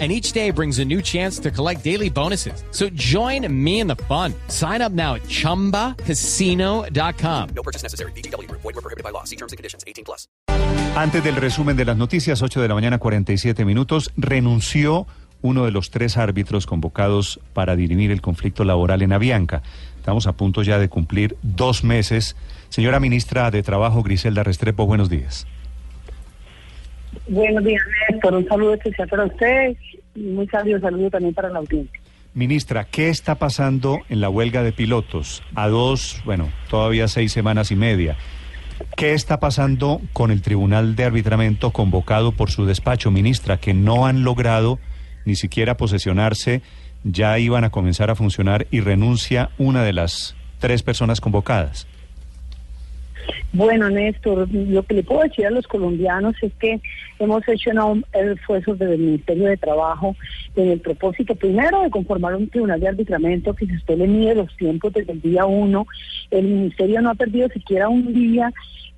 and each day brings a new chance to collect daily bonuses. So join me in the fun. Sign up now at ChumbaCasino.com. No purchase necessary. BGW. Void were prohibited by law. See terms and conditions. 18 plus. Antes del resumen de las noticias, 8 de la mañana, 47 minutos, renunció uno de los tres árbitros convocados para dirimir el conflicto laboral en Avianca. Estamos a punto ya de cumplir dos meses. Señora ministra de Trabajo, Griselda Restrepo, buenos días. Buenos días, Néstor. Un saludo especial para ustedes y muy cálido saludo también para la audiencia. Ministra, ¿qué está pasando en la huelga de pilotos? A dos, bueno, todavía seis semanas y media. ¿Qué está pasando con el Tribunal de Arbitramiento convocado por su despacho, ministra, que no han logrado ni siquiera posesionarse, ya iban a comenzar a funcionar y renuncia una de las tres personas convocadas? Bueno, Néstor, lo que le puedo decir a los colombianos es que hemos hecho un esfuerzo desde el Ministerio de Trabajo en el propósito, primero, de conformar un tribunal de arbitramiento que si usted le mide los tiempos desde el día uno, el Ministerio no ha perdido siquiera un día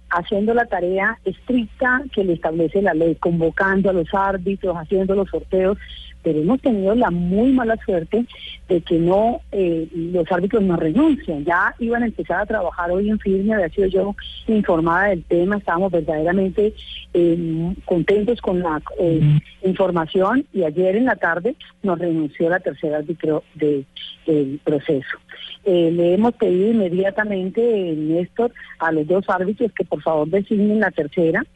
haciendo la tarea estricta que le establece la ley, convocando a los árbitros, haciendo los sorteos, pero hemos tenido la muy mala suerte de que no eh, los árbitros no renuncian. Ya iban a empezar a trabajar hoy en firme, había sido yo informada del tema, estábamos verdaderamente eh, contentos con la eh, información y ayer en la tarde nos renunció la tercera árbitro del proceso. le hemos pedido inmediatamente, Néstor, a los dos árbitros que por favor designen la tercera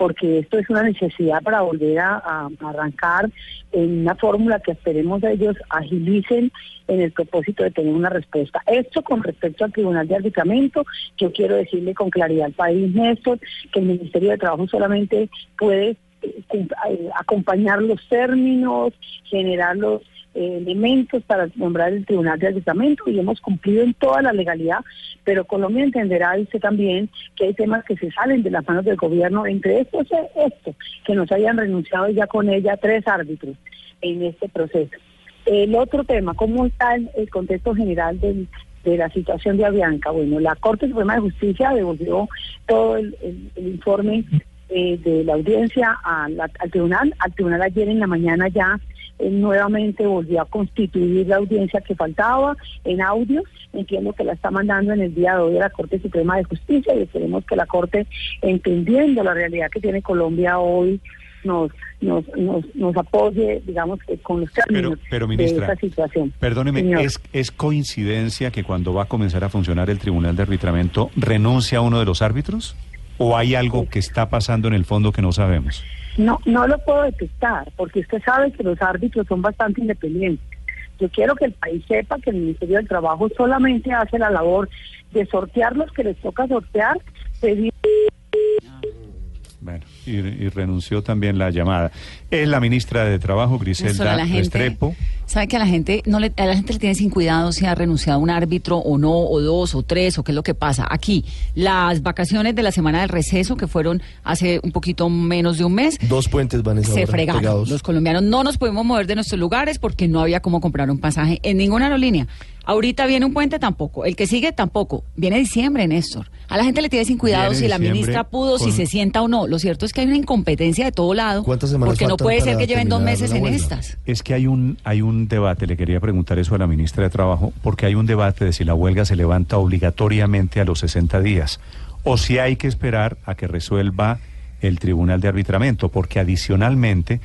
porque esto es una necesidad para volver a, arrancar en una fórmula que esperemos ellos agilicen en el propósito de tener una respuesta. Esto con respecto al Tribunal de Arbitramiento, yo quiero decirle con claridad al país, Néstor, que el Ministerio de Trabajo solamente puede eh, eh, acompañar los términos, generar los eh, elementos para nombrar el Tribunal de Arbitramiento y hemos cumplido en toda la legalidad, pero Colombia entenderá, dice también, que hay temas que se salen de las manos del gobierno, entre estos esto, que nos hayan renunciado ya con ella tres árbitros en este proceso. El otro tema, ¿cómo está el, contexto general de la situación de Avianca? Bueno, la Corte Suprema de Justicia devolvió todo el, informe eh, de la audiencia al tribunal. Al tribunal ayer en la mañana ya nuevamente volvió a constituir la audiencia que faltaba en audio. Entiendo que la está mandando en el día de hoy a la Corte Suprema de Justicia y esperemos que la Corte, entendiendo la realidad que tiene Colombia hoy, nos nos, nos, apoye, digamos, que con los términos pero, ministra, de esta situación. Perdóneme, ¿es, ¿es coincidencia que cuando va a comenzar a funcionar el Tribunal de Arbitramiento renuncia a uno de los árbitros? ¿O hay algo que está pasando en el fondo que no sabemos? No, no lo puedo detectar, porque usted sabe que los árbitros son bastante independientes. Yo quiero que el país sepa que el Ministerio del Trabajo solamente hace la labor de sortear los que les toca sortear, bueno, y, renunció también la llamada. Es la ministra de Trabajo, Griselda Restrepo. ¿Sabe que a la gente no le, a la gente le tiene sin cuidado si ha renunciado un árbitro o no, o dos, o tres, o qué es lo que pasa? Aquí, las vacaciones de la semana del receso, que fueron hace un poquito menos de un mes. Dos puentes van a Se fregaron. Los colombianos no nos podemos mover de nuestros lugares porque no había cómo comprar un pasaje en ninguna aerolínea. Ahorita viene un puente tampoco. El que sigue tampoco. Viene diciembre, Néstor. A la gente le tiene sin cuidado si la ministra pudo, si se sienta o no. Lo cierto es que hay una incompetencia de todo lado. ¿Cuántas semanas Porque no puede ser que lleven dos meses en estas. Es que hay un, hay un debate, le quería preguntar eso a la ministra de Trabajo, porque hay un debate de si la huelga se levanta obligatoriamente a los 60 días o si hay que esperar a que resuelva el Tribunal de Arbitramiento, porque adicionalmente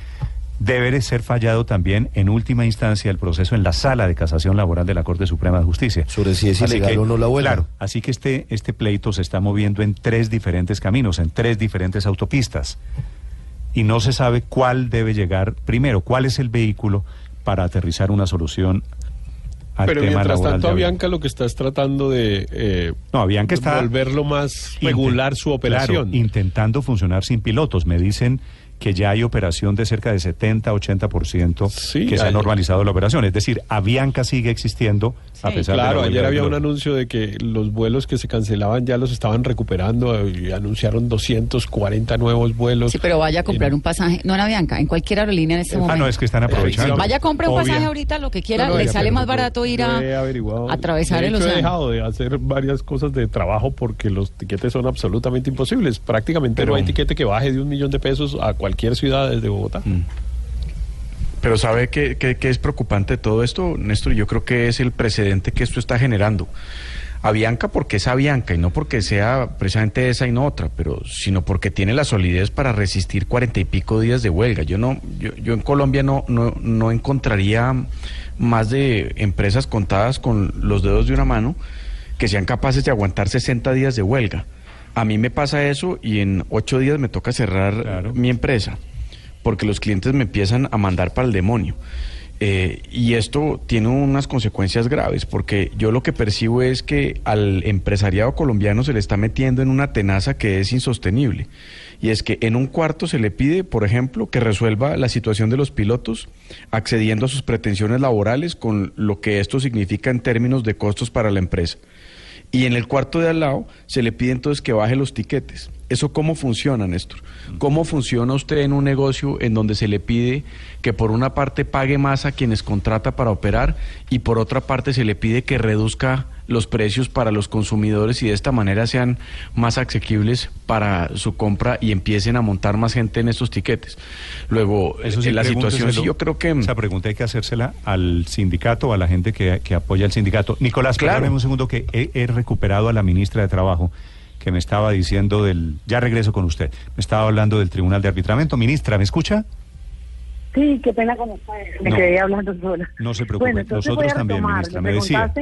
debe ser fallado también en última instancia el proceso en la sala de casación laboral de la Corte Suprema de Justicia. Sobre si es ilegal o no la huelga. Claro, así que este, este pleito se está moviendo en tres diferentes caminos, en tres diferentes autopistas. Y no se sabe cuál debe llegar primero, cuál es el vehículo para aterrizar una solución al Pero tema mientras tanto, Avianca. Lo que está es tratando de eh, no, Avianca está volverlo más regular su operación. intentando funcionar sin pilotos. Me dicen que ya hay operación de cerca de 70, 80% Sí, que se ha normalizado la operación. Es decir, Avianca sigue existiendo a pesar de Claro, la huelga ayer de había un anuncio de que los vuelos que se cancelaban ya los estaban recuperando y anunciaron 240 nuevos vuelos. Sí, pero vaya a comprar En- un pasaje, no en Avianca, en cualquier aerolínea en este momento. Ah, no, es que están aprovechando. Vaya a comprar un Obvia- pasaje ahorita, lo que quiera, No, no, le sale pero más barato ir a atravesar De el hecho, He océano. dejado de hacer varias cosas de trabajo porque los tiquetes son absolutamente imposibles. Prácticamente Pero- no hay tiquete que baje de un millón de pesos a cualquier ciudad desde Bogotá. Pero ¿sabe qué, es preocupante todo esto, Néstor? Yo creo que es el precedente que esto está generando. Avianca porque es Avianca y no porque sea precisamente esa y no otra, pero sino porque tiene la solidez para resistir cuarenta y pico días de huelga. Yo no, yo, yo en Colombia no, no, no encontraría más de empresas contadas con los dedos de una mano que sean capaces de aguantar 60 días de huelga. A mí me pasa eso y en ocho días me toca cerrar Claro. mi empresa porque los clientes me empiezan a mandar para el demonio. Eh, y esto tiene unas consecuencias graves, porque yo lo que percibo es que al empresariado colombiano se le está metiendo en una tenaza que es insostenible. Y es que en un cuarto se le pide, por ejemplo, que resuelva la situación de los pilotos, accediendo a sus pretensiones laborales con lo que esto significa en términos de costos para la empresa. Y en el cuarto de al lado se le pide entonces que baje los tiquetes. ¿Eso cómo funciona, Néstor? ¿Cómo funciona usted en un negocio en donde se le pide que por una parte pague más a quienes contrata para operar y por otra parte se le pide que reduzca los precios para los consumidores y de esta manera sean más asequibles para su compra y empiecen a montar más gente en estos tiquetes? Luego, Eso sí, eh, la situación sí, yo creo que... Esa pregunta hay que hacérsela al sindicato, a la gente que, que apoya al sindicato. Nicolás, Claro. claro. un segundo que he, he recuperado a la ministra de Trabajo que me estaba diciendo del... Ya regreso con usted. Me estaba hablando del Tribunal de Arbitramiento. Ministra, ¿me escucha? Sí, qué pena con ustedes. Me No. quedé hablando sola. No se preocupe, Bueno, nosotros también, retomar. ministra, Me me decía.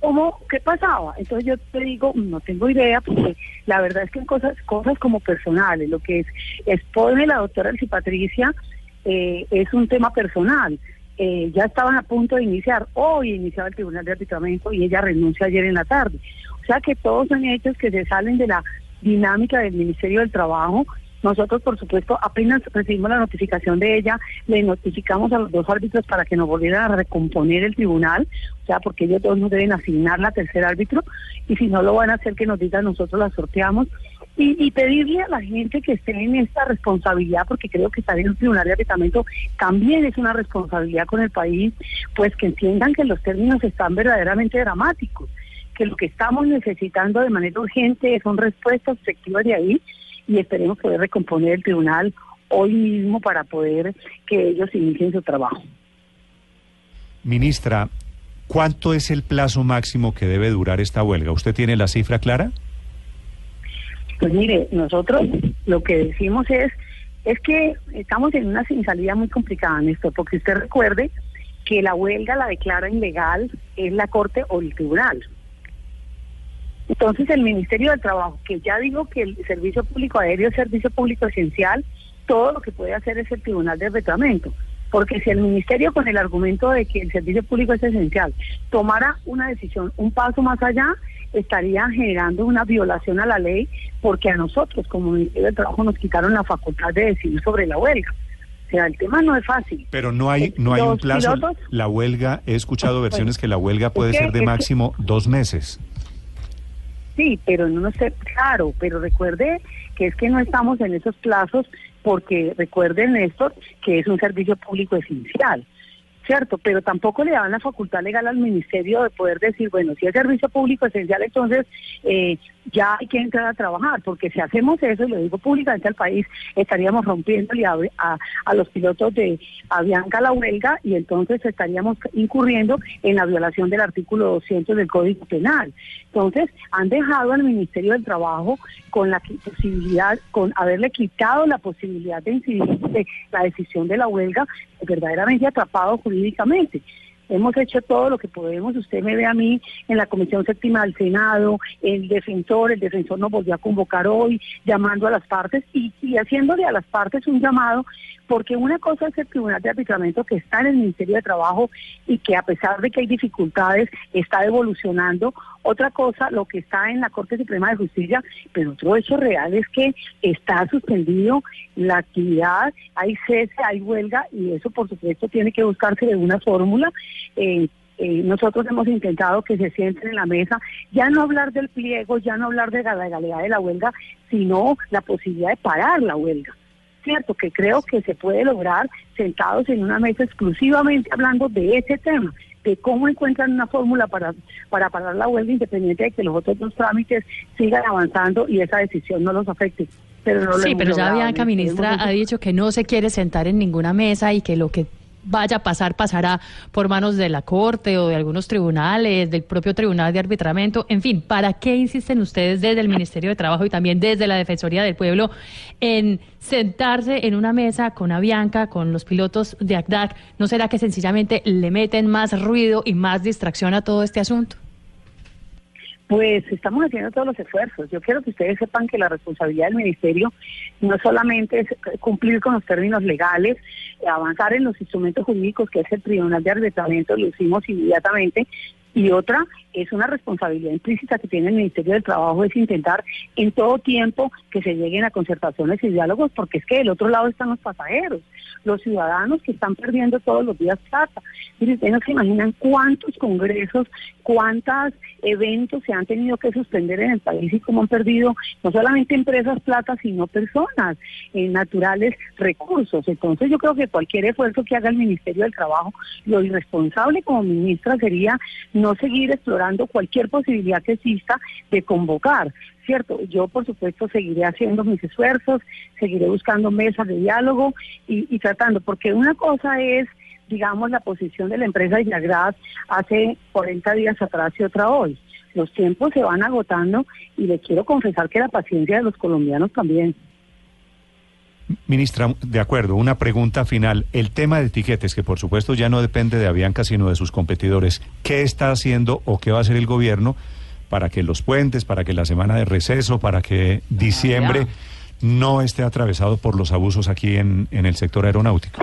¿Cómo, ¿Qué pasaba? Entonces yo te digo, no tengo idea, porque la verdad es que en cosas, cosas como personales, lo que es expone la doctora Elsie Patricia, eh, es un tema personal. Eh, ya estaban a punto de iniciar, hoy iniciaba el Tribunal de Arbitramiento y ella renuncia ayer en la tarde. O sea que todos son hechos que se salen de la dinámica del Ministerio del Trabajo. Nosotros, por supuesto, apenas recibimos la notificación de ella, le notificamos a los dos árbitros para que nos volvieran a recomponer el tribunal, o sea, porque ellos dos nos deben asignar la tercer árbitro, y si no lo van a hacer, que nos digan, nosotros la sorteamos. Y, y pedirle a la gente que esté en esta responsabilidad, porque creo que estar en un tribunal de arbitramiento también es una responsabilidad con el país, pues que entiendan que los términos están verdaderamente dramáticos que lo que estamos necesitando de manera urgente son respuestas efectivas de ahí y esperemos poder recomponer el tribunal hoy mismo para poder que ellos inicien su trabajo. Ministra, ¿cuánto es el plazo máximo que debe durar esta huelga? ¿Usted tiene la cifra clara? Pues mire, nosotros lo que decimos es es que estamos en una sin salida muy complicada, Néstor, porque usted recuerde que la huelga la declara ilegal es la Corte o el Tribunal. Entonces el Ministerio del Trabajo, que ya digo que el servicio público aéreo es servicio público esencial, todo lo que puede hacer es el Tribunal de Arbitramiento. Porque si el Ministerio con el argumento de que el servicio público es esencial tomara una decisión un paso más allá, estaría generando una violación a la ley porque a nosotros como Ministerio del Trabajo nos quitaron la facultad de decidir sobre la huelga. O sea, el tema no es fácil. Pero no hay, no hay un plazo. pilotos- La huelga, he escuchado versiones que la huelga puede ser de máximo dos meses. Sí, pero no sé, claro, pero recuerde que es que no estamos en esos plazos porque recuerde, Néstor, que es un servicio público esencial, ¿cierto? Pero tampoco le dan la facultad legal al ministerio de poder decir, bueno, si es servicio público esencial, entonces eh, ya hay que entrar a trabajar, porque si hacemos eso, y lo digo públicamente al país, estaríamos rompiéndole a, a, los pilotos de Avianca la huelga y entonces estaríamos incurriendo en la violación del artículo 200 del Código Penal. Entonces, han dejado al Ministerio del Trabajo con la posibilidad, con haberle quitado la posibilidad de incidir de la decisión de la huelga, verdaderamente atrapado jurídicamente. Hemos hecho todo lo que podemos. Usted me ve a mí en la Comisión Séptima del Senado, el defensor, el defensor nos volvió a convocar hoy, llamando a las partes y, y haciéndole a las partes un llamado, porque una cosa es el Tribunal de Arbitramiento que está en el Ministerio de Trabajo y que a pesar de que hay dificultades está evolucionando. Otra cosa, lo que está en la Corte Suprema de Justicia, pero otro hecho real es que está suspendido la actividad, hay cese, hay huelga y eso por supuesto tiene que buscarse de una fórmula. Eh, eh, nosotros hemos intentado que se sienten en la mesa, ya no hablar del pliego, ya no hablar de la legalidad de la huelga, sino la posibilidad de parar la huelga. Cierto, que creo que se puede lograr sentados en una mesa exclusivamente hablando de ese tema, de cómo encuentran una fórmula para, para parar la huelga independiente de que los otros dos trámites sigan avanzando y esa decisión no los afecte. Pero no lo sí, pero ya. Bianca, ministra, ha dicho que no se quiere sentar en ninguna mesa y que lo que vaya a pasar pasará por manos de la Corte o de algunos tribunales, del propio Tribunal de Arbitramiento. En fin, ¿para qué insisten ustedes desde el Ministerio de Trabajo y también desde la Defensoría del Pueblo en sentarse en una mesa con Avianca, con los pilotos de ACDAC? ¿No será que sencillamente le meten más ruido y más distracción a todo este asunto? Pues estamos haciendo todos los esfuerzos. Yo quiero que ustedes sepan que la responsabilidad del ministerio no solamente es cumplir con los términos legales, avanzar en los instrumentos jurídicos, que es el Tribunal de Arbitramiento, lo hicimos inmediatamente, y otra es una responsabilidad implícita que tiene el Ministerio del Trabajo, es intentar en todo tiempo que se lleguen a concertaciones y diálogos, porque es que del otro lado están los pasajeros, los ciudadanos que están perdiendo todos los días plata. Miren, ustedes no se imaginan cuántos congresos, cuántos eventos se han tenido que suspender en el país y cómo han perdido no solamente empresas plata, sino personas, eh, naturales, recursos. Entonces yo creo que cualquier esfuerzo que haga el Ministerio del Trabajo, lo irresponsable como ministra sería no seguir explorando cualquier posibilidad que exista de convocar, ¿cierto? Yo, por supuesto, seguiré haciendo mis esfuerzos, seguiré buscando mesas de diálogo y, tratando, porque una cosa es, digamos, la posición de la empresa Isagras hace 40 días atrás y otra hoy. Los tiempos se van agotando y le quiero confesar que la paciencia de los colombianos también. Ministra, de acuerdo, una pregunta final. El tema de etiquetes, que por supuesto ya no depende de Avianca, sino de sus competidores. ¿Qué está haciendo o qué va a hacer el gobierno para que los puentes, para que la semana de receso, para que diciembre no esté atravesado por los abusos aquí en, en el sector aeronáutico?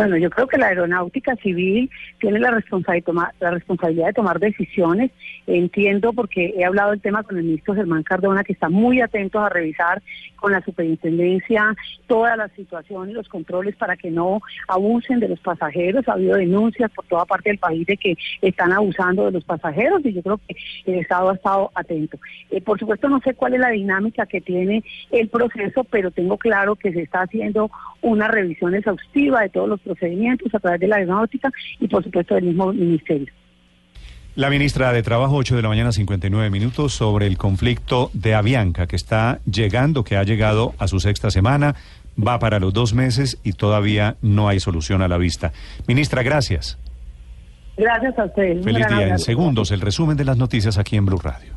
Bueno, yo creo que la aeronáutica civil tiene la responsabilidad, de tomar, la responsabilidad de tomar decisiones. Entiendo porque he hablado del tema con el ministro Germán Cardona, que está muy atento a revisar con la superintendencia toda la situación y los controles para que no abusen de los pasajeros. Ha habido denuncias por toda parte del país de que están abusando de los pasajeros y yo creo que el Estado ha estado atento. Eh, por supuesto, no sé cuál es la dinámica que tiene el proceso, pero tengo claro que se está haciendo una revisión exhaustiva de todos los procedimientos a través de la aeronáutica y por supuesto del mismo ministerio. La ministra de Trabajo, 8 de la mañana, 59 minutos, sobre el conflicto de Avianca, que está llegando, que ha llegado a su sexta semana, va para los dos meses y todavía no hay solución a la vista. Ministra, gracias. Gracias a ustedes. Feliz día. En segundos, el resumen de las noticias aquí en Blue Radio.